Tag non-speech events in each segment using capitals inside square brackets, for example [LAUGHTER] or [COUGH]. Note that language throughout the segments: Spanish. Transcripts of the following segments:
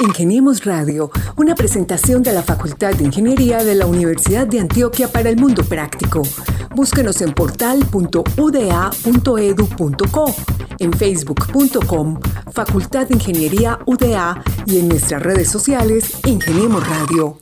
Ingeniemos Radio, una presentación de la Facultad de Ingeniería de la Universidad de Antioquia para el Mundo Práctico. Búsquenos en portal.uda.edu.co, en facebook.com, Facultad de Ingeniería UDA y en nuestras redes sociales, Ingeniemos Radio.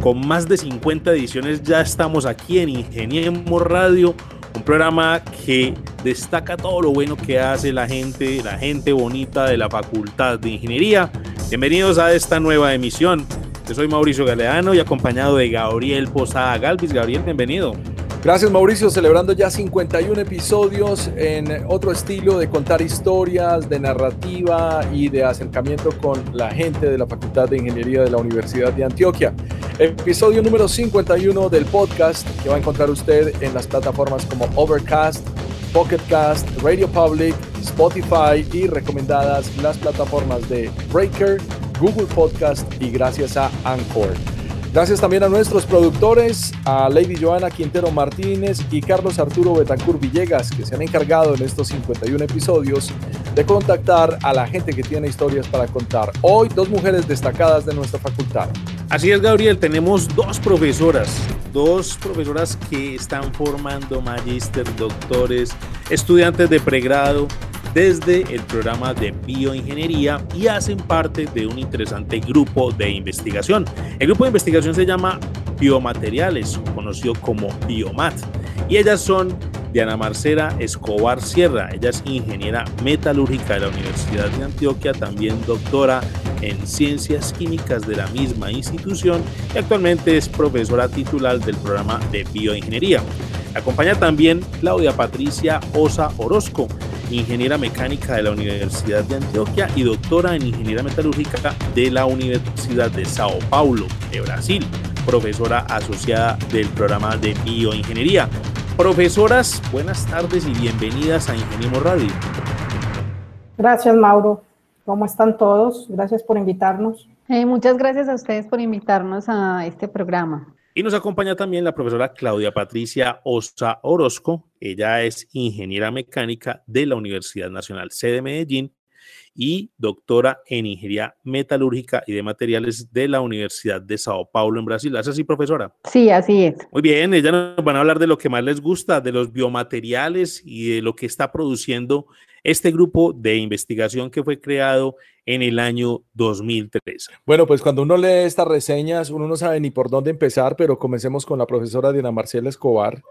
Con más de 50 ediciones ya estamos aquí en Ingeniemos Radio un programa que destaca todo lo bueno que hace la gente, la gente bonita de la Facultad de Ingeniería. Bienvenidos a esta nueva emisión. Yo soy Mauricio Galeano y acompañado de Gabriel Posada Galvis. Gabriel, bienvenido. Gracias Mauricio, celebrando ya 51 episodios en otro estilo de contar historias, de narrativa y de acercamiento con la gente de la Facultad de Ingeniería de la Universidad de Antioquia. Episodio número 51 del podcast que va a encontrar usted en las plataformas como Overcast, Pocketcast, Radio Public, Spotify y recomendadas las plataformas de Breaker, Google Podcast y gracias a Anchor. Gracias también a nuestros productores, a Lady Joana Quintero Martínez y Carlos Arturo Betancur Villegas, que se han encargado en estos 51 episodios de contactar a la gente que tiene historias para contar. Hoy, dos mujeres destacadas de nuestra facultad. Así es, Gabriel, tenemos dos profesoras, dos profesoras que están formando magíster, doctores, estudiantes de pregrado desde el programa de bioingeniería y hacen parte de un interesante grupo de investigación. El grupo de investigación se llama Biomateriales, conocido como Biomat, y ellas son Diana Marcela Escobar Sierra, ella es ingeniera metalúrgica de la Universidad de Antioquia, también doctora en ciencias químicas de la misma institución y actualmente es profesora titular del programa de bioingeniería. Acompaña también Claudia Patricia Osa Orozco, ingeniera mecánica de la Universidad de Antioquia y doctora en ingeniería metalúrgica de la Universidad de Sao Paulo, de Brasil, profesora asociada del programa de bioingeniería. Profesoras, buenas tardes y bienvenidas a Ingeniemos Radio. Gracias, Mauro. ¿Cómo están todos? Gracias por invitarnos. Eh, muchas gracias a ustedes por invitarnos a este programa. Y nos acompaña también la profesora Claudia Patricia Osa Orozco. Ella es ingeniera mecánica de la Universidad Nacional C de Medellín y doctora en ingeniería metalúrgica y de materiales de la Universidad de Sao Paulo en Brasil. ¿Es así, profesora? Sí, así es. Muy bien, ella nos van a hablar de lo que más les gusta, de los biomateriales y de lo que está produciendo este grupo de investigación que fue creado en el año 2013. Bueno, pues cuando uno lee estas reseñas, uno no sabe ni por dónde empezar, pero comencemos con la profesora Diana Marcela Escobar,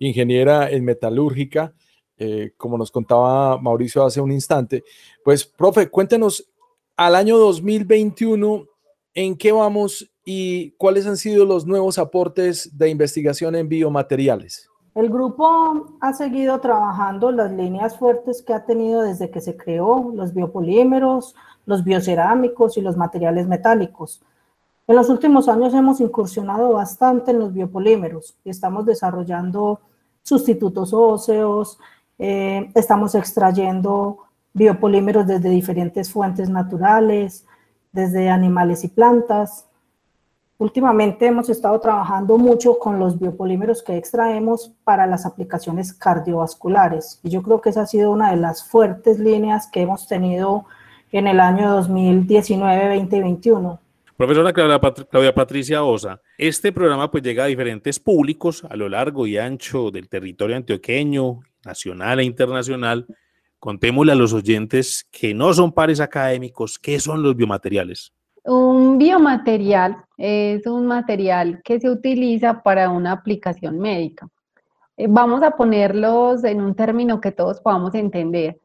ingeniera en metalúrgica, eh, como nos contaba Mauricio hace un instante. Pues, profe, cuéntenos al año 2021, ¿en qué vamos y cuáles han sido los nuevos aportes de investigación en biomateriales? El grupo ha seguido trabajando las líneas fuertes que ha tenido desde que se creó, los biopolímeros, los biocerámicos y los materiales metálicos. En los últimos años hemos incursionado bastante en los biopolímeros y estamos desarrollando sustitutos óseos, eh, estamos extrayendo biopolímeros desde diferentes fuentes naturales, desde animales y plantas. Últimamente hemos estado trabajando mucho con los biopolímeros que extraemos para las aplicaciones cardiovasculares y yo creo que esa ha sido una de las fuertes líneas que hemos tenido en el año 2019-2021. Profesora Claudia Patricia Osa, este programa pues llega a diferentes públicos a lo largo y ancho del territorio antioqueño, nacional e internacional. Contémosle a los oyentes que no son pares académicos, ¿qué son los biomateriales? Un biomaterial es un material que se utiliza para una aplicación médica. Eh, vamos a ponerlos en un término que todos podamos entender.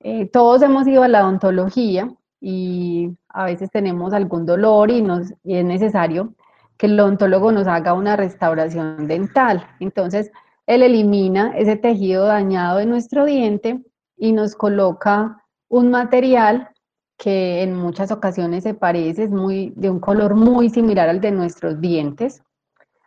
Eh, todos hemos ido a la odontología y a veces tenemos algún dolor y, es necesario que el odontólogo nos haga una restauración dental. Entonces, él elimina ese tejido dañado de nuestro diente y nos coloca un material que en muchas ocasiones se parece, es muy, de un color muy similar al de nuestros dientes.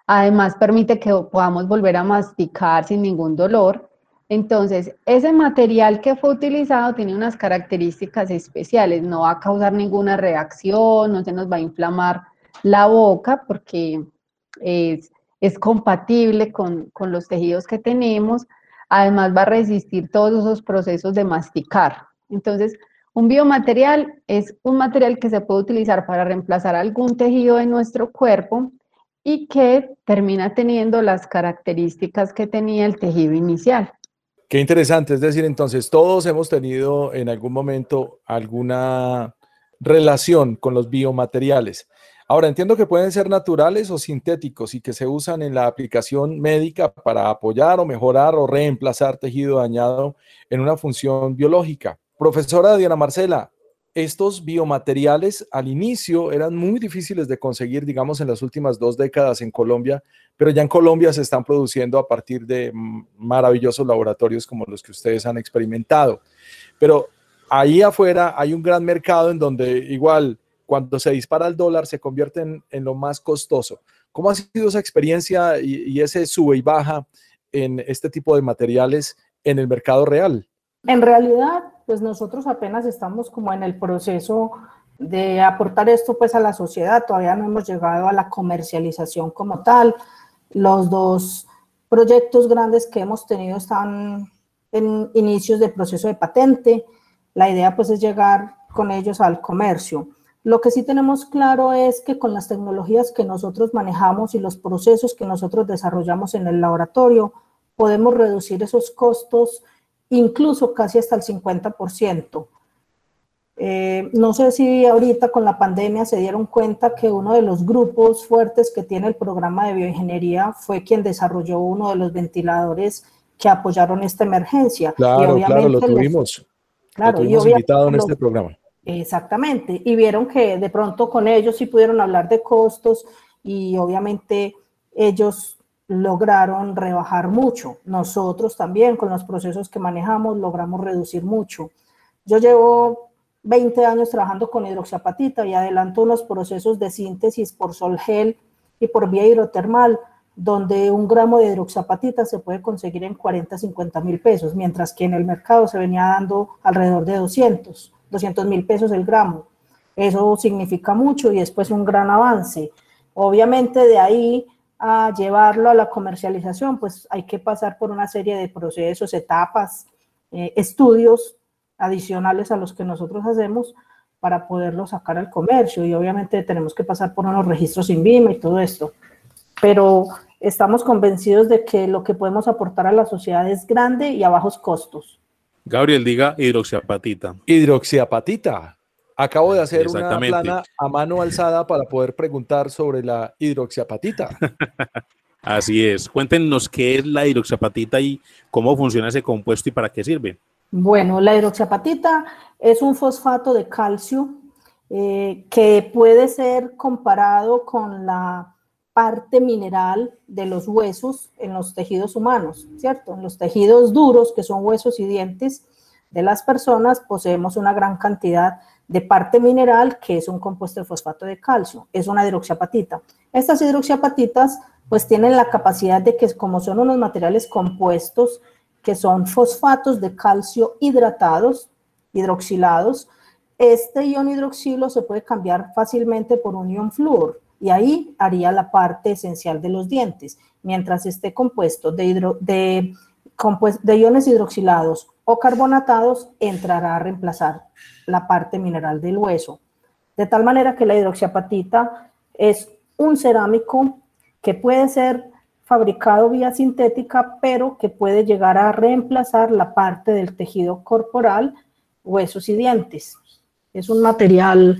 Además, permite que podamos volver a masticar sin ningún dolor entonces, ese material que fue utilizado tiene unas características especiales, no va a causar ninguna reacción, no se nos va a inflamar la boca porque es, compatible con, con, los tejidos que tenemos, además va a resistir todos esos procesos de masticar. Entonces, Un biomaterial es un material que se puede utilizar para reemplazar algún tejido de nuestro cuerpo y que termina teniendo las características que tenía el tejido inicial. Qué interesante, es decir, entonces todos hemos tenido en algún momento alguna relación con los biomateriales. Ahora, entiendo que pueden ser naturales o sintéticos y que se usan en la aplicación médica para apoyar o mejorar o reemplazar tejido dañado en una función biológica. Profesora Diana Marcela, estos biomateriales al inicio eran muy difíciles de conseguir, digamos, en las últimas dos décadas en Colombia, pero ya en Colombia se están produciendo a partir de maravillosos laboratorios como los que ustedes han experimentado. Pero ahí afuera hay un gran mercado en donde igual cuando se dispara el dólar se convierte en, lo más costoso. ¿Cómo ha sido esa experiencia y, ese sube y baja en este tipo de materiales en el mercado real? En realidad, pues nosotros apenas estamos como en el proceso de aportar esto pues a la sociedad, todavía no hemos llegado a la comercialización como tal. Los dos proyectos grandes que hemos tenido están en inicios del proceso de patente. La idea pues es llegar con ellos al comercio. Lo que sí tenemos claro es que con las tecnologías que nosotros manejamos y los procesos que nosotros desarrollamos en el laboratorio, podemos reducir esos costos incluso casi hasta el 50%. Eh, no sé si ahorita con la pandemia se dieron cuenta que uno de los grupos fuertes que tiene el programa de bioingeniería fue quien desarrolló uno de los ventiladores que apoyaron esta emergencia. Claro, claro, lo tuvimos. claro, lo tuvimos invitado en este programa. Exactamente, y vieron que de pronto con ellos sí pudieron hablar de costos y obviamente ellos lograron rebajar mucho. Nosotros también con los procesos que manejamos logramos reducir mucho. Yo llevo 20 años trabajando con hidroxiapatita y adelanto unos procesos de síntesis por sol gel y por vía hidrotermal, donde un gramo de hidroxiapatita se puede conseguir en 40, 50 mil pesos, mientras que en el mercado se venía dando alrededor de 200. 200 mil pesos el gramo. Eso significa mucho y después un gran avance. Obviamente de ahí a llevarlo a la comercialización, pues hay que pasar por una serie de procesos, etapas, eh, estudios adicionales a los que nosotros hacemos para poderlo sacar al comercio y obviamente tenemos que pasar por unos registros INVIMA y todo esto. Pero estamos convencidos de que lo que podemos aportar a la sociedad es grande y a bajos costos. Gabriel, diga hidroxiapatita. Hidroxiapatita. Acabo de hacer una plana a mano alzada para poder preguntar sobre la hidroxiapatita. [LAUGHS] Así es. Cuéntenos qué es la hidroxiapatita y cómo funciona ese compuesto y para qué sirve. Bueno, la hidroxiapatita es un fosfato de calcio eh, que puede ser comparado con la parte mineral de los huesos en los tejidos humanos, ¿cierto? En los tejidos duros, que son huesos y dientes de las personas, poseemos una gran cantidad de parte mineral, que es un compuesto de fosfato de calcio, es una hidroxiapatita. Estas hidroxiapatitas pues tienen la capacidad de que como son unos materiales compuestos, que son fosfatos de calcio hidratados, hidroxilados, este ion hidroxilo se puede cambiar fácilmente por un ion flúor, y ahí haría la parte esencial de los dientes, mientras esté compuesto de, de, de iones hidroxilados o carbonatados, entrará a reemplazar la parte mineral del hueso. De tal manera que la hidroxiapatita es un cerámico que puede ser fabricado vía sintética, pero que puede llegar a reemplazar la parte del tejido corporal, huesos y dientes. Es un material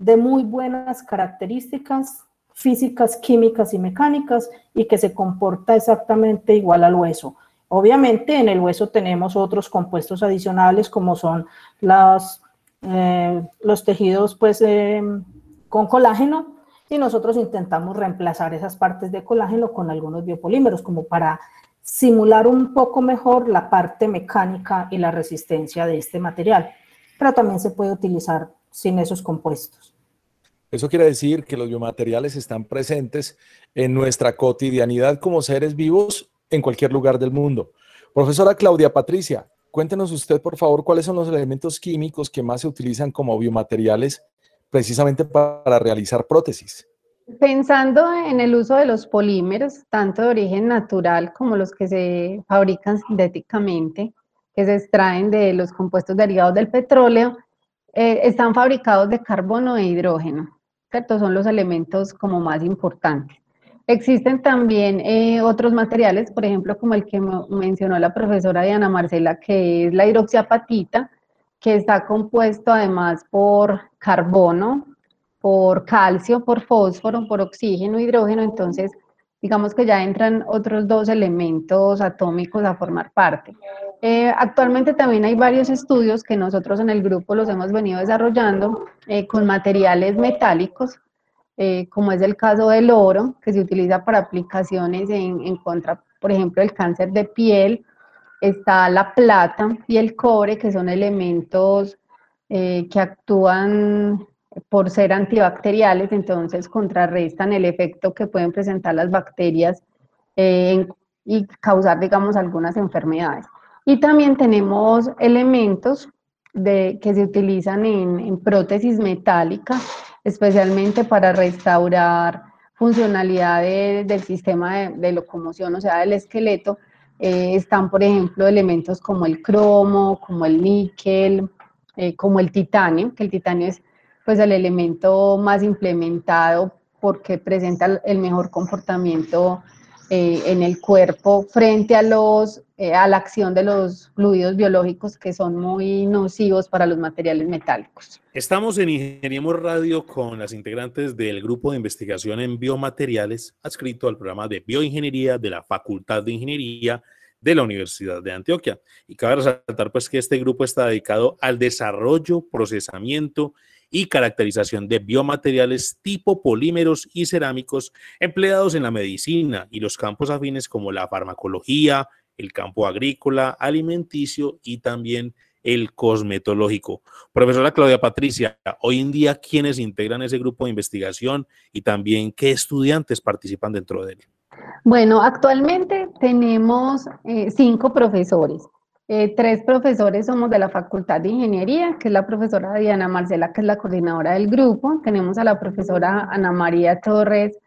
de muy buenas características físicas, químicas y mecánicas y que se comporta exactamente igual al hueso. Obviamente en el hueso tenemos otros compuestos adicionales como son eh, los tejidos pues, eh, con colágeno y nosotros intentamos reemplazar esas partes de colágeno con algunos biopolímeros como para simular un poco mejor la parte mecánica y la resistencia de este material, pero también se puede utilizar sin esos compuestos. Eso quiere decir que los biomateriales están presentes en nuestra cotidianidad como seres vivos en cualquier lugar del mundo. Profesora Claudia Patricia, cuéntenos usted, por favor, cuáles son los elementos químicos que más se utilizan como biomateriales precisamente para realizar prótesis. Pensando en el uso de los polímeros, tanto de origen natural como los que se fabrican sintéticamente, que se extraen de los compuestos derivados del petróleo, eh, están fabricados de carbono e hidrógeno, ¿cierto? Son los elementos como más importantes. Existen también eh, otros materiales, por ejemplo, como el que mencionó la profesora Diana Marcela, que es la hidroxiapatita, que está compuesto además por carbono, por calcio, por fósforo, por oxígeno, hidrógeno, entonces digamos que ya entran otros dos elementos atómicos a formar parte. Eh, actualmente también hay varios estudios que nosotros en el grupo los hemos venido desarrollando eh, con materiales metálicos, eh, como es el caso del oro, que se utiliza para aplicaciones en, en contra, por ejemplo, el cáncer de piel, está la plata y el cobre, que son elementos que actúan por ser antibacteriales, entonces contrarrestan el efecto que pueden presentar las bacterias eh, y causar, digamos, algunas enfermedades. Y también tenemos elementos de, que se utilizan en, prótesis metálicas, especialmente para restaurar funcionalidad del sistema de, locomoción, o sea, del esqueleto. Eh, están, por ejemplo, elementos como el cromo, como el níquel, eh, como el titanio, que el titanio es pues el elemento más implementado porque presenta el mejor comportamiento eh, en el cuerpo frente a, los, eh, a la acción de los fluidos biológicos que son muy nocivos para los materiales metálicos. Estamos en Ingeniemos Radio con las integrantes del grupo de investigación en biomateriales adscrito al programa de bioingeniería de la Facultad de Ingeniería de la Universidad de Antioquia. Y cabe resaltar pues que este grupo está dedicado al desarrollo, procesamiento y caracterización de biomateriales tipo polímeros y cerámicos empleados en la medicina y los campos afines como la farmacología, el campo agrícola, alimenticio y también el cosmetológico. Profesora Claudia Patricia, hoy en día, ¿quiénes integran ese grupo de investigación y también qué estudiantes participan dentro de él? Bueno, actualmente tenemos eh, cinco profesores. Eh, tres profesores somos de la Facultad de Ingeniería, que es la profesora Diana Marcela, que es la coordinadora del grupo. Tenemos a la profesora Ana María Torres,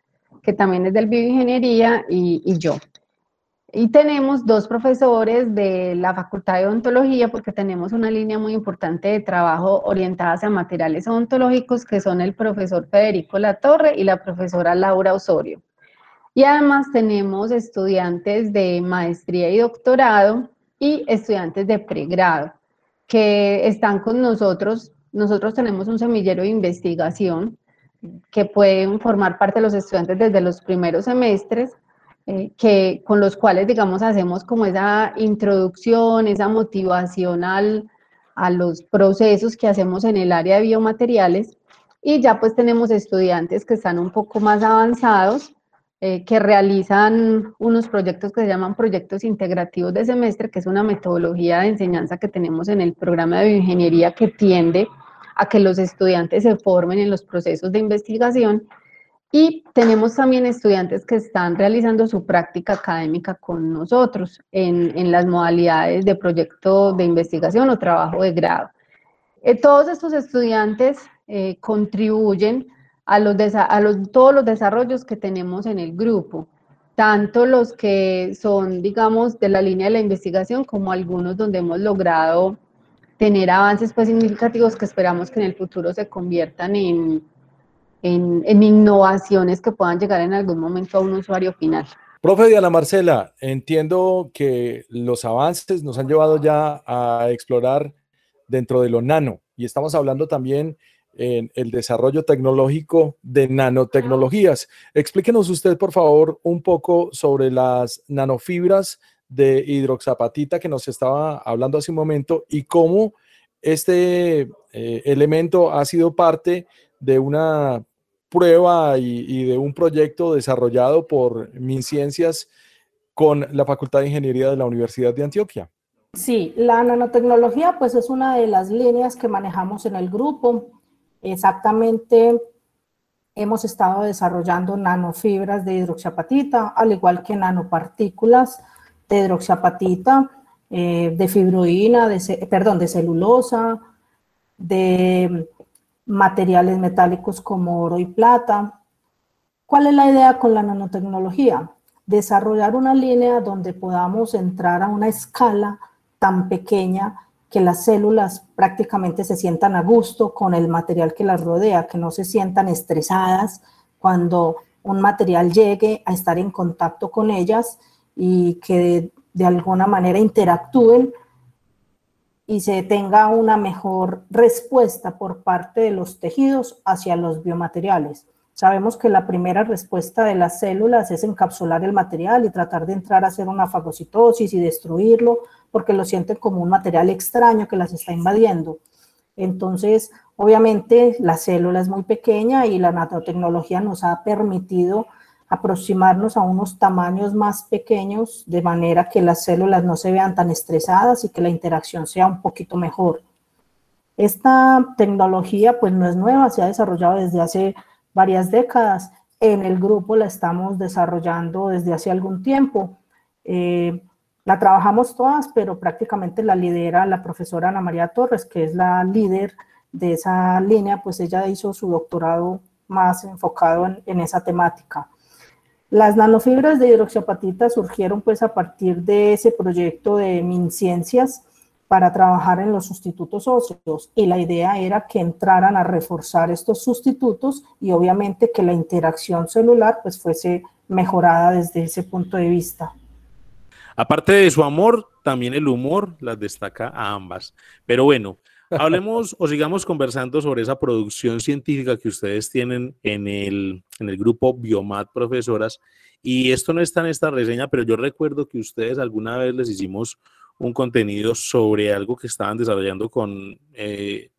que también es del Bioingeniería, y, y yo. Y tenemos dos profesores de la Facultad de Odontología, porque tenemos una línea muy importante de trabajo orientada hacia materiales odontológicos, que son el profesor Federico Latorre y la profesora Laura Osorio. Y además tenemos estudiantes de maestría y doctorado y estudiantes de pregrado que están con nosotros. Nosotros tenemos un semillero de investigación que pueden formar parte de los estudiantes desde los primeros semestres, eh, que, con los cuales, digamos, hacemos como esa introducción, esa motivación al, a los procesos que hacemos en el área de biomateriales. Y ya pues tenemos estudiantes que están un poco más avanzados, eh, que realizan unos proyectos que se llaman proyectos integrativos de semestre, que es una metodología de enseñanza que tenemos en el programa de bioingeniería que tiende a que los estudiantes se formen en los procesos de investigación y tenemos también estudiantes que están realizando su práctica académica con nosotros en, en las modalidades de proyecto de investigación o trabajo de grado. Eh, todos estos estudiantes eh, contribuyen a, los, a los, todos los desarrollos que tenemos en el grupo, tanto los que son, digamos, de la línea de la investigación, como algunos donde hemos logrado tener avances pues, significativos que esperamos que en el futuro se conviertan en, en, en innovaciones que puedan llegar en algún momento a un usuario final. Profe Diana Marcela, entiendo que los avances nos han llevado ya a explorar dentro de lo nano y estamos hablando también en el desarrollo tecnológico de nanotecnologías. Explíquenos usted, por favor, un poco sobre las nanofibras de hidroxapatita que nos estaba hablando hace un momento y cómo este eh, elemento ha sido parte de una prueba y, de un proyecto desarrollado por MinCiencias con la Facultad de Ingeniería de la Universidad de Antioquia. Sí, la nanotecnología pues es una de las líneas que manejamos en el grupo. Exactamente, hemos estado desarrollando nanofibras de hidroxiapatita, al igual que nanopartículas de hidroxiapatita, eh, de fibroína, perdón, de celulosa, de materiales metálicos como oro y plata. ¿Cuál es la idea con la nanotecnología? Desarrollar una línea donde podamos entrar a una escala tan pequeña que las células prácticamente se sientan a gusto con el material que las rodea, que no se sientan estresadas cuando un material llegue a estar en contacto con ellas y que de, alguna manera interactúen y se tenga una mejor respuesta por parte de los tejidos hacia los biomateriales. Sabemos que la primera respuesta de las células es encapsular el material y tratar de entrar a hacer una fagocitosis y destruirlo porque lo sienten como un material extraño que las está invadiendo. Entonces, obviamente, la célula es muy pequeña y la nanotecnología nos ha permitido aproximarnos a unos tamaños más pequeños de manera que las células no se vean tan estresadas y que la interacción sea un poquito mejor. Esta tecnología pues no es nueva, se ha desarrollado desde hace varias décadas. En el grupo la estamos desarrollando desde hace algún tiempo. Eh, la trabajamos todas, pero prácticamente la lidera la profesora Ana María Torres, que es la líder de esa línea, pues ella hizo su doctorado más enfocado en, esa temática. Las nanofibras de hidroxiapatita surgieron pues a partir de ese proyecto de MinCiencias para trabajar en los sustitutos óseos y la idea era que entraran a reforzar estos sustitutos y obviamente que la interacción celular pues fuese mejorada desde ese punto de vista. Aparte de su amor, también el humor las destaca a ambas. Pero bueno, [LAUGHS] hablemos o sigamos conversando sobre esa producción científica que ustedes tienen en el, en el grupo Biomat Profesoras. Y esto no está en esta reseña, pero yo recuerdo que ustedes alguna vez les hicimos un contenido sobre algo que estaban desarrollando con eh,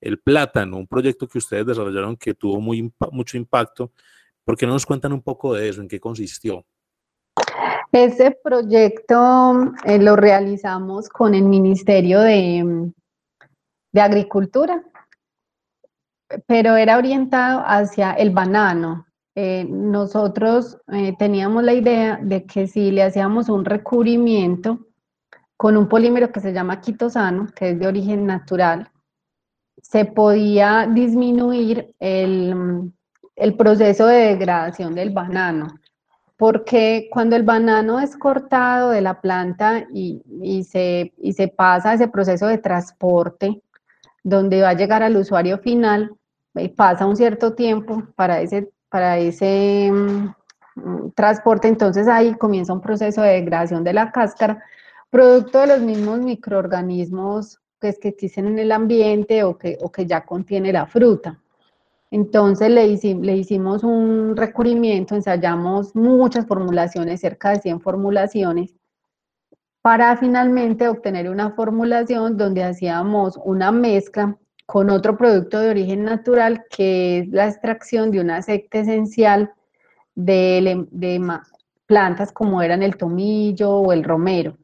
el plátano, un proyecto que ustedes desarrollaron que tuvo muy, mucho impacto. ¿Por qué no nos cuentan un poco de eso? ¿En qué consistió? Ese proyecto eh, lo realizamos con el Ministerio de, Agricultura, pero era orientado hacia el banano. Eh, nosotros eh, teníamos la idea de que si le hacíamos un recubrimiento con un polímero que se llama quitosano, que es de origen natural, se podía disminuir el, el proceso de degradación del banano porque cuando el banano es cortado de la planta y, y, se, y, se, pasa ese proceso de transporte, donde va a llegar al usuario final, y pasa un cierto tiempo para ese, para ese mm, transporte, entonces ahí comienza un proceso de degradación de la cáscara, producto de los mismos microorganismos pues, que existen en el ambiente o que, o que ya contiene la fruta. Entonces le, hicimos un recubrimiento, ensayamos muchas formulaciones, cerca de 100 formulaciones, para finalmente obtener una formulación donde hacíamos una mezcla con otro producto de origen natural que es la extracción de un aceite esencial de, plantas como eran el tomillo o el romero.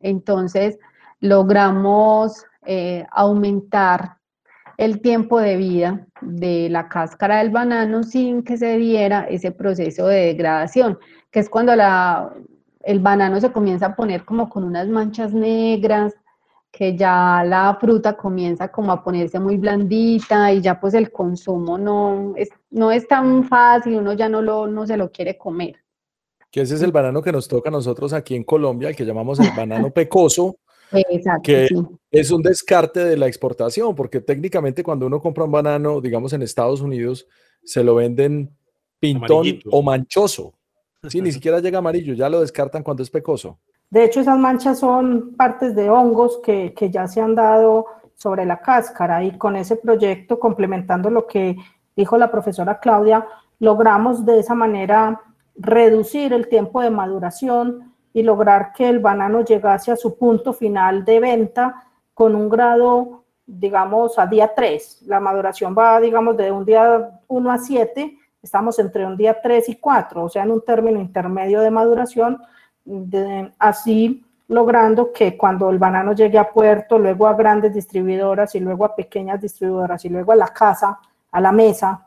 Entonces logramos eh, aumentar el tiempo de vida de la cáscara del banano sin que se diera ese proceso de degradación, que es cuando la, el banano se comienza a poner como con unas manchas negras, que ya la fruta comienza como a ponerse muy blandita y ya pues el consumo no es, no es tan fácil, uno ya no, lo, no se lo quiere comer. Que ese es el banano que nos toca a nosotros aquí en Colombia, el que llamamos el banano pecoso, Exacto, que es un descarte de la exportación, porque técnicamente cuando uno compra un banano, digamos en Estados Unidos, se lo venden pintón o manchoso. Sí, ni [LAUGHS] siquiera llega amarillo, ya lo descartan cuando es pecoso. De hecho, esas manchas son partes de hongos que, que ya se han dado sobre la cáscara y con ese proyecto, complementando lo que dijo la profesora Claudia, logramos de esa manera reducir el tiempo de maduración y lograr que el banano llegase a su punto final de venta con un grado, digamos, a día 3. La maduración va, digamos, de un día 1 a 7 estamos entre un día 3 y 4, o sea, en un término intermedio de maduración, así logrando que cuando el banano llegue a puerto, luego a grandes distribuidoras y luego a pequeñas distribuidoras y luego a la casa, a la mesa,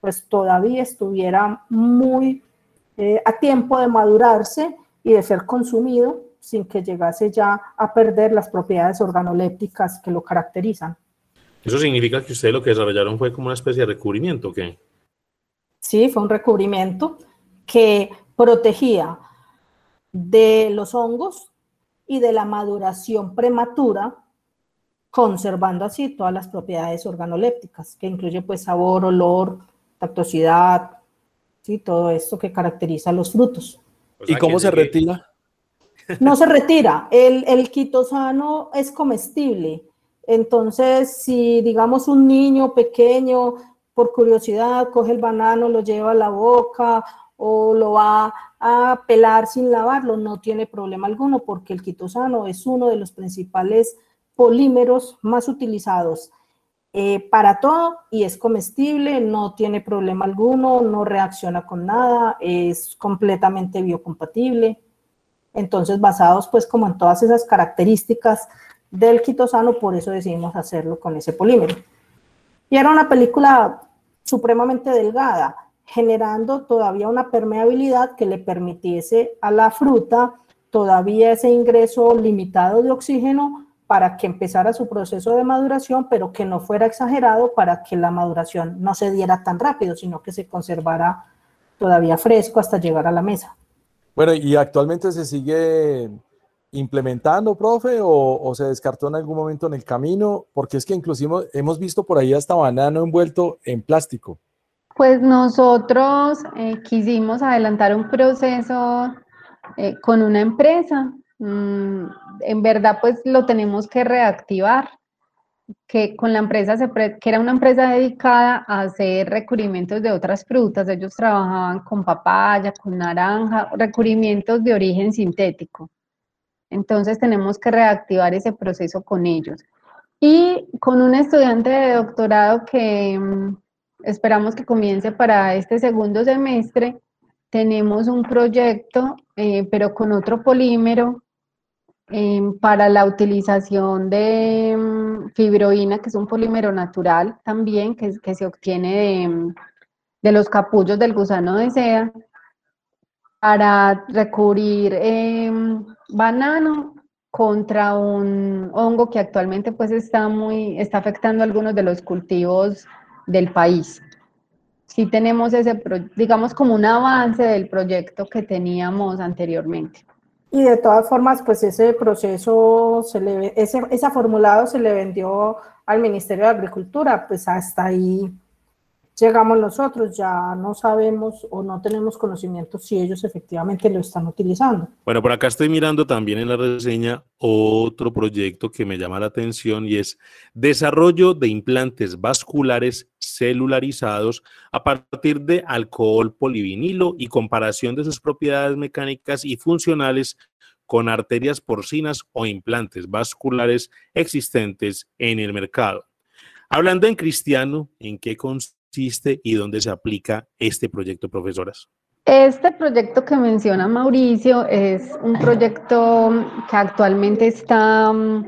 pues todavía estuviera muy eh, a tiempo de madurarse y de ser consumido sin que llegase ya a perder las propiedades organolépticas que lo caracterizan. ¿Eso significa que ustedes lo que desarrollaron fue como una especie de recubrimiento o qué? ¿sí? Fue un recubrimiento que protegía de los hongos y de la maduración prematura, conservando así todas las propiedades organolépticas, que incluye pues sabor, olor, tactosidad, ¿sí? todo esto que caracteriza los frutos. ¿Y cómo se retira? No se retira. El, el quitosano es comestible. Entonces, si digamos un niño pequeño, por curiosidad, coge el banano, lo lleva a la boca o lo va a pelar sin lavarlo, no tiene problema alguno porque el quitosano es uno de los principales polímeros más utilizados eh, para todo y es comestible, no tiene problema alguno, no reacciona con nada, es completamente biocompatible. Entonces, basados pues como en todas esas características del quitosano, por eso decidimos hacerlo con ese polímero. Y era una película supremamente delgada, generando todavía una permeabilidad que le permitiese a la fruta todavía ese ingreso limitado de oxígeno para que empezara su proceso de maduración, pero que no fuera exagerado para que la maduración no se diera tan rápido, sino que se conservara todavía fresco hasta llegar a la mesa. Bueno, ¿y actualmente se sigue implementando, profe, o, se descartó en algún momento en el camino? Porque es que inclusive hemos visto por ahí hasta banano envuelto en plástico. Pues nosotros eh, quisimos adelantar un proceso eh, con una empresa. Mm, en verdad, pues lo tenemos que reactivar, que con la empresa, se que era una empresa dedicada a hacer recubrimientos de otras frutas. Ellos trabajaban con papaya, con naranja, recubrimientos de origen sintético. Entonces tenemos que reactivar ese proceso con ellos. Y con un estudiante de doctorado que mm, esperamos que comience para este segundo semestre. Tenemos un proyecto, eh, pero con otro polímero, eh, para la utilización de mm, fibroína, que es un polímero natural también, que, se obtiene de, mm, de, los capullos del gusano de seda, para recubrir eh, banano contra un hongo que actualmente pues está muy, está afectando algunos de los cultivos del país. Sí tenemos ese, digamos, como un avance del proyecto que teníamos anteriormente. Y de todas formas, pues ese proceso, se le, ese, ese formulado se le vendió al Ministerio de Agricultura, pues hasta ahí llegamos nosotros, ya no sabemos o no tenemos conocimiento si ellos efectivamente lo están utilizando. Bueno, por acá estoy mirando también en la reseña otro proyecto que me llama la atención y es desarrollo de implantes vasculares celularizados a partir de alcohol polivinilo y comparación de sus propiedades mecánicas y funcionales con arterias porcinas o implantes vasculares existentes en el mercado. Hablando en cristiano, ¿en qué consiste? Y dónde se aplica este proyecto, profesoras? Este proyecto que menciona Mauricio es un proyecto que actualmente está mm,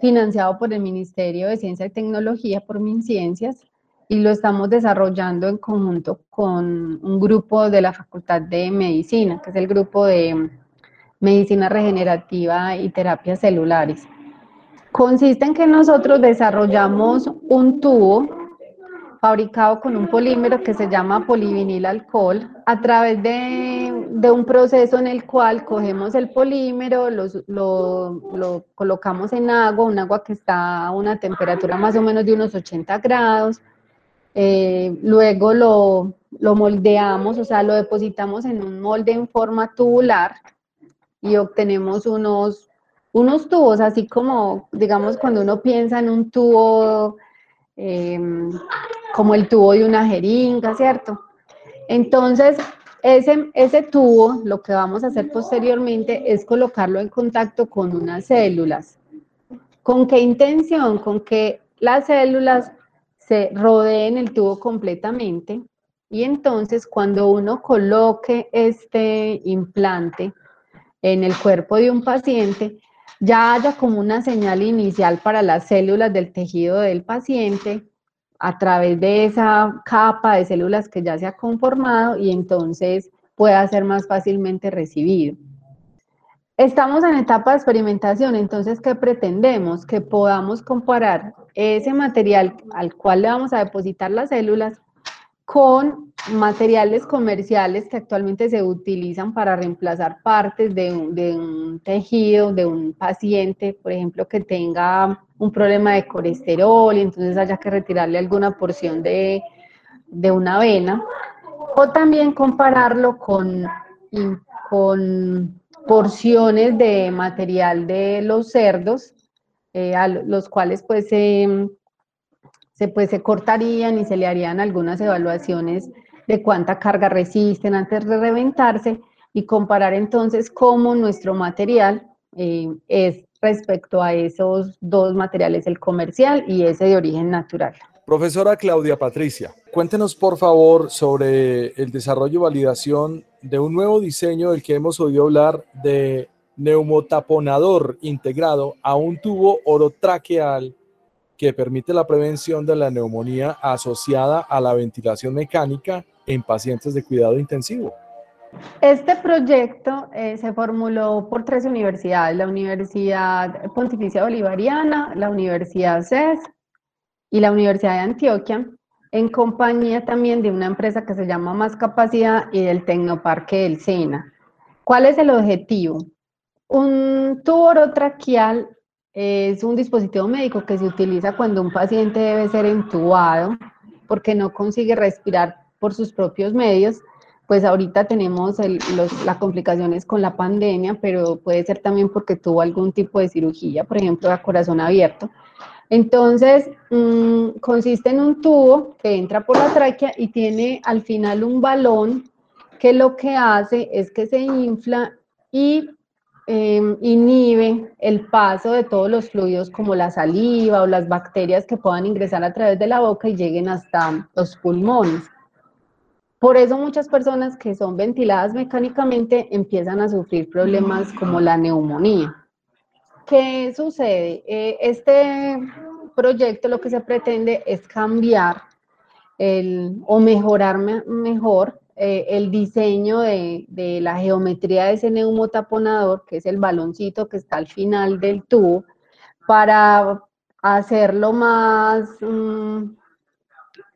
financiado por el Ministerio de Ciencia y Tecnología, por MinCiencias, y lo estamos desarrollando en conjunto con un grupo de la Facultad de Medicina, que es el grupo de Medicina Regenerativa y Terapias Celulares. Consiste en que nosotros desarrollamos un tubo fabricado con un polímero que se llama polivinil alcohol, a través de, de un proceso en el cual cogemos el polímero, lo, lo, colocamos en agua, un agua que está a una temperatura más o menos de unos 80 grados, eh, luego lo, lo moldeamos, o sea, lo depositamos en un molde en forma tubular y obtenemos unos, unos tubos, así como, digamos, cuando uno piensa en un tubo Em, como el tubo de una jeringa, ¿cierto? Entonces, ese, ese tubo, lo que vamos a hacer posteriormente es colocarlo en contacto con unas células. ¿Con qué intención? Con que las células se rodeen el tubo completamente y entonces cuando uno coloque este implante en el cuerpo de un paciente, ya haya como una señal inicial para las células del tejido del paciente a través de esa capa de células que ya se ha conformado y entonces pueda ser más fácilmente recibido. Estamos en etapa de experimentación, entonces, ¿qué pretendemos? Que podamos comparar ese material al cual le vamos a depositar las células con materiales comerciales que actualmente se utilizan para reemplazar partes de un, tejido, de un paciente, por ejemplo, que tenga un problema de colesterol y entonces haya que retirarle alguna porción de, una vena, o también compararlo con, con porciones de material de los cerdos, eh, a los cuales pues se, pues, se cortarían y se le harían algunas evaluaciones de cuánta carga resisten antes de reventarse y comparar entonces cómo nuestro material eh, es respecto a esos dos materiales, el comercial y ese de origen natural. Profesora Claudia Patricia, cuéntenos por favor sobre el desarrollo y validación de un nuevo diseño del que hemos oído hablar de neumotaponador integrado a un tubo orotraqueal que permite la prevención de la neumonía asociada a la ventilación mecánica en pacientes de cuidado intensivo. Este proyecto eh, se formuló por tres universidades, la Universidad Pontificia Bolivariana, la Universidad CES y la Universidad de Antioquia, en compañía también de una empresa que se llama Más Capacidad y del Tecnoparque del SENA. ¿Cuál es el objetivo? Un tubo orotraqueal es un dispositivo médico que se utiliza cuando un paciente debe ser entubado porque no consigue respirar por sus propios medios. Pues ahorita tenemos las complicaciones con la pandemia, pero puede ser también porque tuvo algún tipo de cirugía, por ejemplo, a corazón abierto. Entonces, mm, consiste en un tubo que entra por la tráquea y tiene al final un balón que lo que hace es que se infla y Em, inhibe el paso de todos los fluidos como la saliva o las bacterias que puedan ingresar a través de la boca y lleguen hasta los pulmones. Por eso muchas personas que son ventiladas mecánicamente empiezan a sufrir problemas como la neumonía. ¿Qué sucede? Eh, este proyecto lo que se pretende es cambiar el, o mejorar mejor eh, el diseño de, la geometría de ese neumotaponador, que es el baloncito que está al final del tubo, para hacerlo más, mm,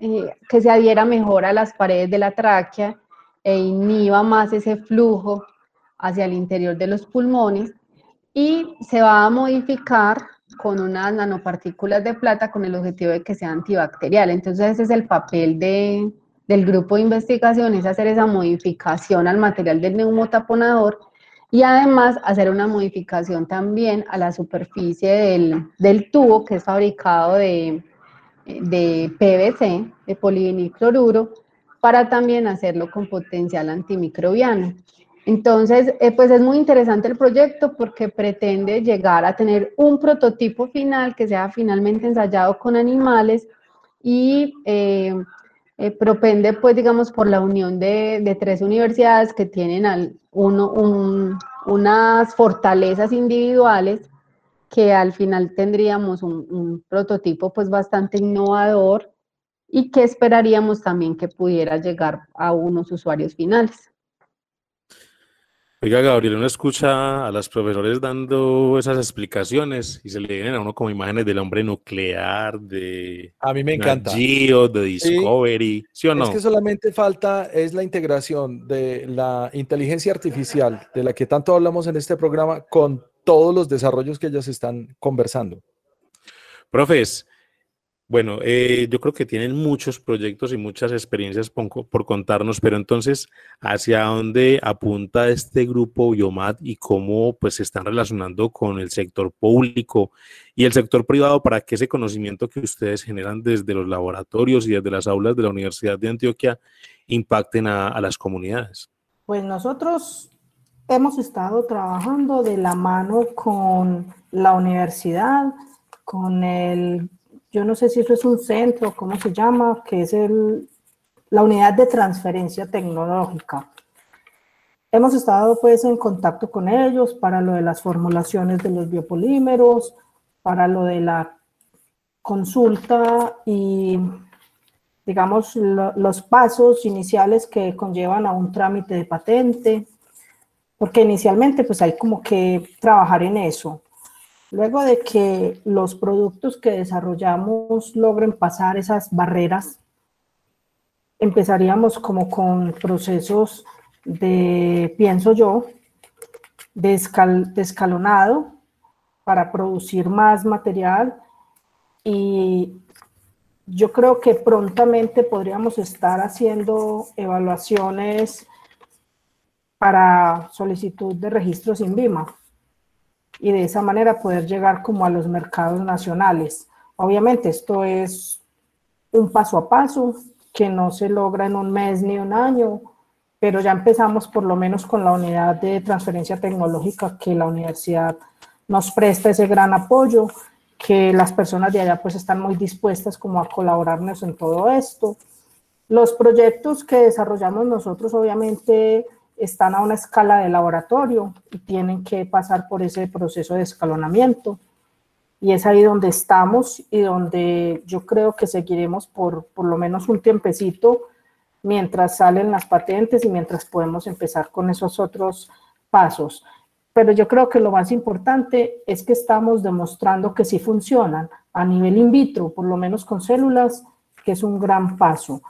eh, que se adhiera mejor a las paredes de la tráquea e inhiba más ese flujo hacia el interior de los pulmones y se va a modificar con unas nanopartículas de plata con el objetivo de que sea antibacterial. Entonces ese es el papel de, del grupo de investigación es hacer esa modificación al material del neumotaponador y además hacer una modificación también a la superficie del, tubo que es fabricado de, de PVC, de polivinilcloruro, para también hacerlo con potencial antimicrobiano. Entonces, eh, pues es muy interesante el proyecto porque pretende llegar a tener un prototipo final que sea finalmente ensayado con animales y eh, eh, propende, pues, digamos, por la unión de, tres universidades que tienen al, uno, unas fortalezas individuales que al final tendríamos un, prototipo, pues, bastante innovador y que esperaríamos también que pudiera llegar a unos usuarios finales. Oiga, Gabriel, uno escucha a los profesores dando esas explicaciones y se le vienen a uno como imágenes del hombre nuclear, de a mí me encanta. Geo, de Discovery, sí. o no? Es que solamente falta es la integración de la inteligencia artificial, de la que tanto hablamos en este programa, con todos los desarrollos que ellos están conversando. Profes, bueno, eh, yo creo que tienen muchos proyectos y muchas experiencias por, contarnos, pero entonces, ¿hacia dónde apunta este grupo Biomat y cómo pues se están relacionando con el sector público y el sector privado para que ese conocimiento que ustedes generan desde los laboratorios y desde las aulas de la Universidad de Antioquia impacten a, a las comunidades? Pues nosotros hemos estado trabajando de la mano con la universidad, con el yo no sé si eso es un centro, ¿cómo se llama? Que es el, la unidad de transferencia tecnológica. Hemos estado pues en contacto con ellos para lo de las formulaciones de los biopolímeros, para lo de la consulta y digamos los pasos iniciales que conllevan a un trámite de patente, porque inicialmente pues hay como que trabajar en eso. Luego de que los productos que desarrollamos logren pasar esas barreras, empezaríamos como con procesos de, pienso yo, de, escalonado para producir más material. Y yo creo que prontamente podríamos estar haciendo evaluaciones para solicitud de registro sin BIMA y de esa manera poder llegar como a los mercados nacionales. Obviamente esto es un paso a paso que no se logra en un mes ni un año, pero ya empezamos por lo menos con la unidad de transferencia tecnológica que la universidad nos presta ese gran apoyo que las personas de allá pues están muy dispuestas como a colaborarnos en todo esto. Los proyectos que desarrollamos nosotros obviamente están a una escala de laboratorio y tienen que pasar por ese proceso de escalonamiento. Y es ahí donde estamos y donde yo creo que seguiremos por por lo menos un tiempecito mientras salen las patentes y mientras podemos empezar con esos otros pasos pero yo creo que lo más importante es que estamos demostrando que sí funcionan a nivel in vitro, por lo menos con células, que es un gran paso.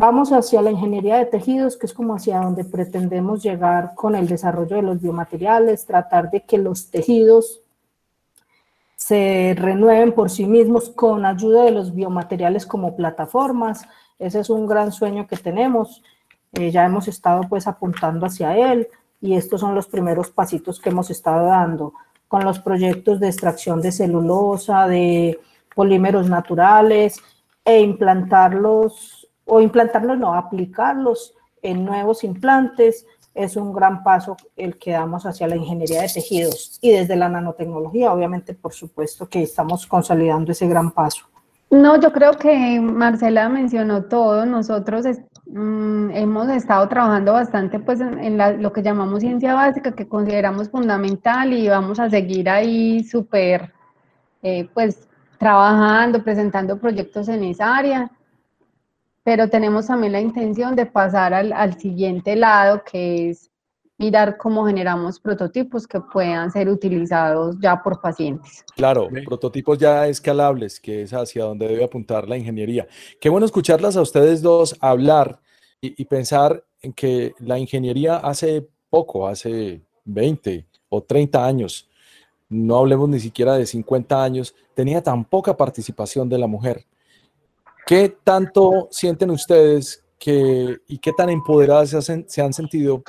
Vamos hacia la ingeniería de tejidos, que es como hacia donde pretendemos llegar con el desarrollo de los biomateriales, tratar de que los tejidos se renueven por sí mismos con ayuda de los biomateriales como plataformas. Ese es un gran sueño que tenemos. Eh, ya hemos estado pues apuntando hacia él y estos son los primeros pasitos que hemos estado dando con los proyectos de extracción de celulosa, de polímeros naturales e implantarlos, o implantarlos no, aplicarlos en nuevos implantes, es un gran paso el que damos hacia la ingeniería de tejidos y desde la nanotecnología, obviamente, por supuesto que estamos consolidando ese gran paso. No, yo creo que Marcela mencionó todo. Nosotros mm, hemos estado trabajando bastante pues, en, lo que llamamos ciencia básica, que consideramos fundamental y vamos a seguir ahí súper, eh, pues, trabajando, presentando proyectos en esa área. Pero tenemos también la intención de pasar al, al siguiente lado, que es mirar cómo generamos prototipos que puedan ser utilizados ya por pacientes. Claro, prototipos ya escalables, que es hacia donde debe apuntar la ingeniería. Qué bueno escucharlas a ustedes dos hablar y, pensar en que la ingeniería hace poco, hace 20 o 30 años, no hablemos ni siquiera de 50 años, tenía tan poca participación de la mujer. ¿Qué tanto sienten ustedes que, y qué tan empoderadas se han sentido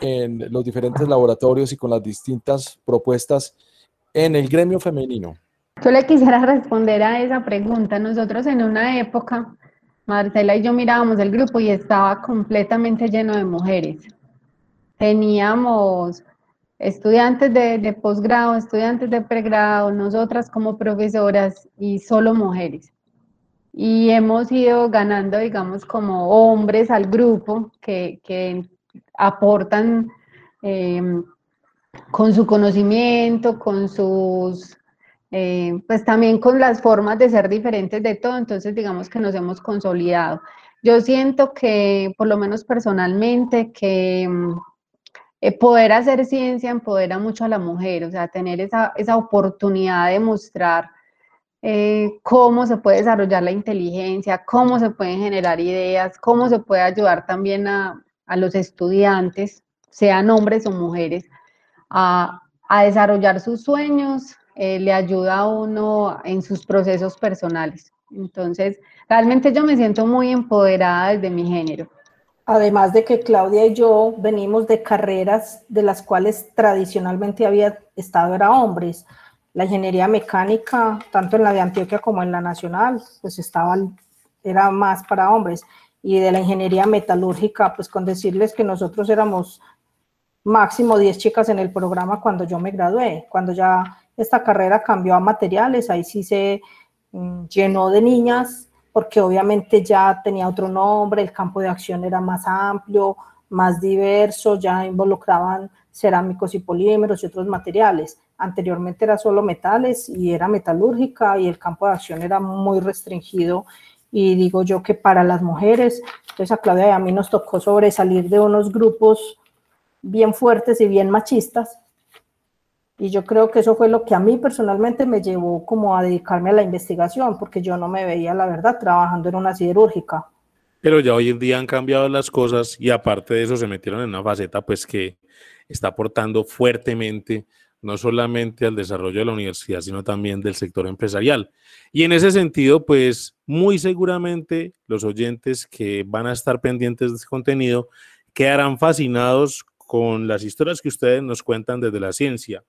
en los diferentes laboratorios y con las distintas propuestas en el gremio femenino? Yo le quisiera responder a esa pregunta. Nosotros en una época, Marcela y yo mirábamos el grupo y estaba completamente lleno de mujeres. Teníamos estudiantes de, de posgrado, estudiantes de pregrado, nosotras como profesoras y solo mujeres. Y hemos ido ganando, digamos, como hombres al grupo que, que aportan em, con su conocimiento, con sus, eh, pues también con las formas de ser diferentes de todo, entonces digamos que nos hemos consolidado. Yo siento que, por lo menos personalmente, que em, eh, poder hacer ciencia empodera mucho a la mujer, o sea, tener esa, esa oportunidad de mostrar eh, cómo se puede desarrollar la inteligencia, cómo se pueden generar ideas, cómo se puede ayudar también a, a los estudiantes, sean hombres o mujeres, a, desarrollar sus sueños, eh, le ayuda a uno en sus procesos personales. Entonces, realmente yo me siento muy empoderada desde mi género. Además de que Claudia y yo venimos de carreras de las cuales tradicionalmente había estado era hombres. La ingeniería mecánica, tanto en la de Antioquia como en la nacional, pues estaba, era más para hombres y de la ingeniería metalúrgica, pues con decirles que nosotros éramos máximo 10 chicas en el programa cuando yo me gradué. Cuando ya esta carrera cambió a materiales, ahí sí se mm, llenó de niñas, porque obviamente ya tenía otro nombre, el campo de acción era más amplio, más diverso, ya involucraban cerámicos y polímeros y otros materiales. Anteriormente era solo metales y era metalúrgica y el campo de acción era muy restringido y digo yo que para las mujeres, entonces a Claudia y a mí nos tocó sobresalir de unos grupos bien fuertes y bien machistas, y yo creo que eso fue lo que a mí personalmente me llevó como a dedicarme a la investigación, porque yo no me veía, la verdad, trabajando en una siderúrgica. Pero ya hoy en día han cambiado las cosas y aparte de eso se metieron en una faceta pues que está aportando fuertemente no solamente al desarrollo de la universidad, sino también del sector empresarial. Y en ese sentido, pues muy seguramente los oyentes que van a estar pendientes de este contenido quedarán fascinados con las historias que ustedes nos cuentan desde la ciencia.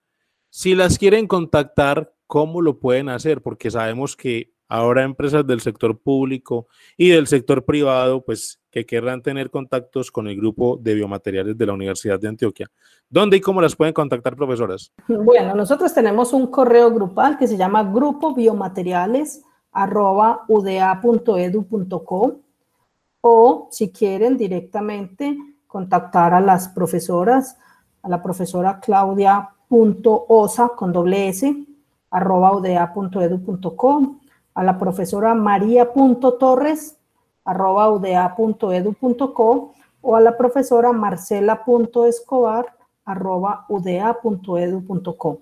Si las quieren contactar, ¿cómo lo pueden hacer? Porque sabemos que ahora empresas del sector público y del sector privado, pues que querrán tener contactos con el grupo de biomateriales de la Universidad de Antioquia. ¿Dónde y cómo las pueden contactar, profesoras? Bueno, nosotros tenemos un correo grupal que se llama grupo biomateriales o si quieren directamente contactar a las profesoras, a la profesora claudia.osa con doble s arroba a la profesora maría.torres arroba udea.edu.co o a la profesora marcela.escobar arroba udea.edu.co.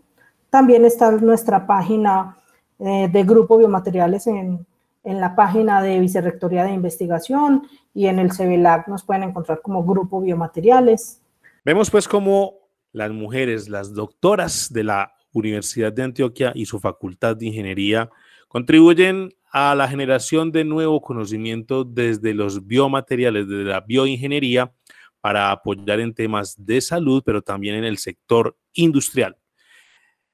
También está nuestra página eh, de Grupo Biomateriales en, en, la página de Vicerrectoría de Investigación y en el CEBELAC nos pueden encontrar como Grupo Biomateriales. Vemos pues como las mujeres, las doctoras de la Universidad de Antioquia y su Facultad de Ingeniería Contribuyen a la generación de nuevo conocimiento desde los biomateriales, desde la bioingeniería, para apoyar en temas de salud, pero también en el sector industrial.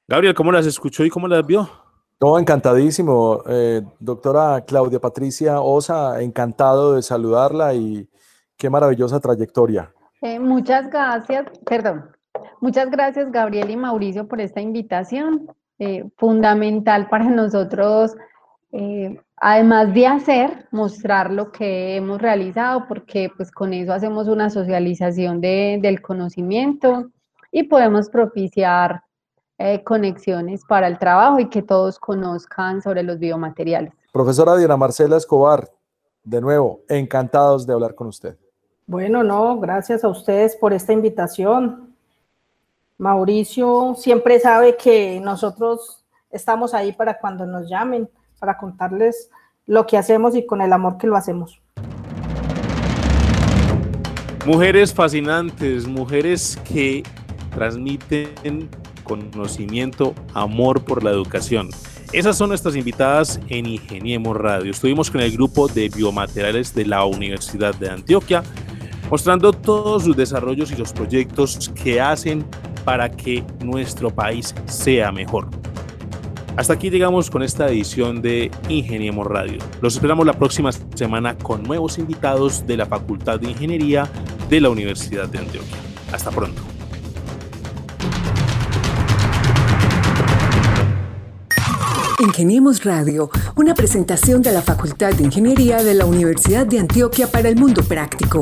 Gabriel, ¿cómo las escuchó y cómo las vio? No, encantadísimo. Eh, doctora Claudia Patricia Osa, encantado de saludarla y qué maravillosa trayectoria. Eh, muchas gracias, perdón, muchas gracias Gabriel y Mauricio por esta invitación. Eh, fundamental para nosotros, eh, además de hacer, mostrar lo que hemos realizado, porque pues con eso hacemos una socialización del conocimiento y podemos propiciar eh, conexiones para el trabajo y que todos conozcan sobre los biomateriales. Profesora Diana Marcela Escobar, de nuevo, encantados de hablar con usted. Bueno, no, gracias a ustedes por esta invitación. Mauricio siempre sabe que nosotros estamos ahí para cuando nos llamen, para contarles lo que hacemos y con el amor que lo hacemos. Mujeres fascinantes, mujeres que transmiten conocimiento, amor por la educación. Esas son nuestras invitadas en Ingeniemos Radio. Estuvimos con el grupo de biomateriales de la Universidad de Antioquia, mostrando todos sus desarrollos y los proyectos que hacen para que nuestro país sea mejor. Hasta aquí llegamos con esta edición de Ingeniemos Radio. Los esperamos la próxima semana con nuevos invitados de la Facultad de Ingeniería de la Universidad de Antioquia. Hasta pronto. Ingeniemos Radio, una presentación de la Facultad de Ingeniería de la Universidad de Antioquia para el Mundo Práctico.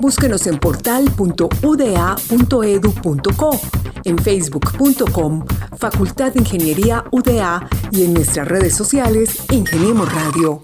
Búsquenos en portal.uda.edu.co, en facebook.com, Facultad de Ingeniería UDA y en nuestras redes sociales Ingeniemos Radio.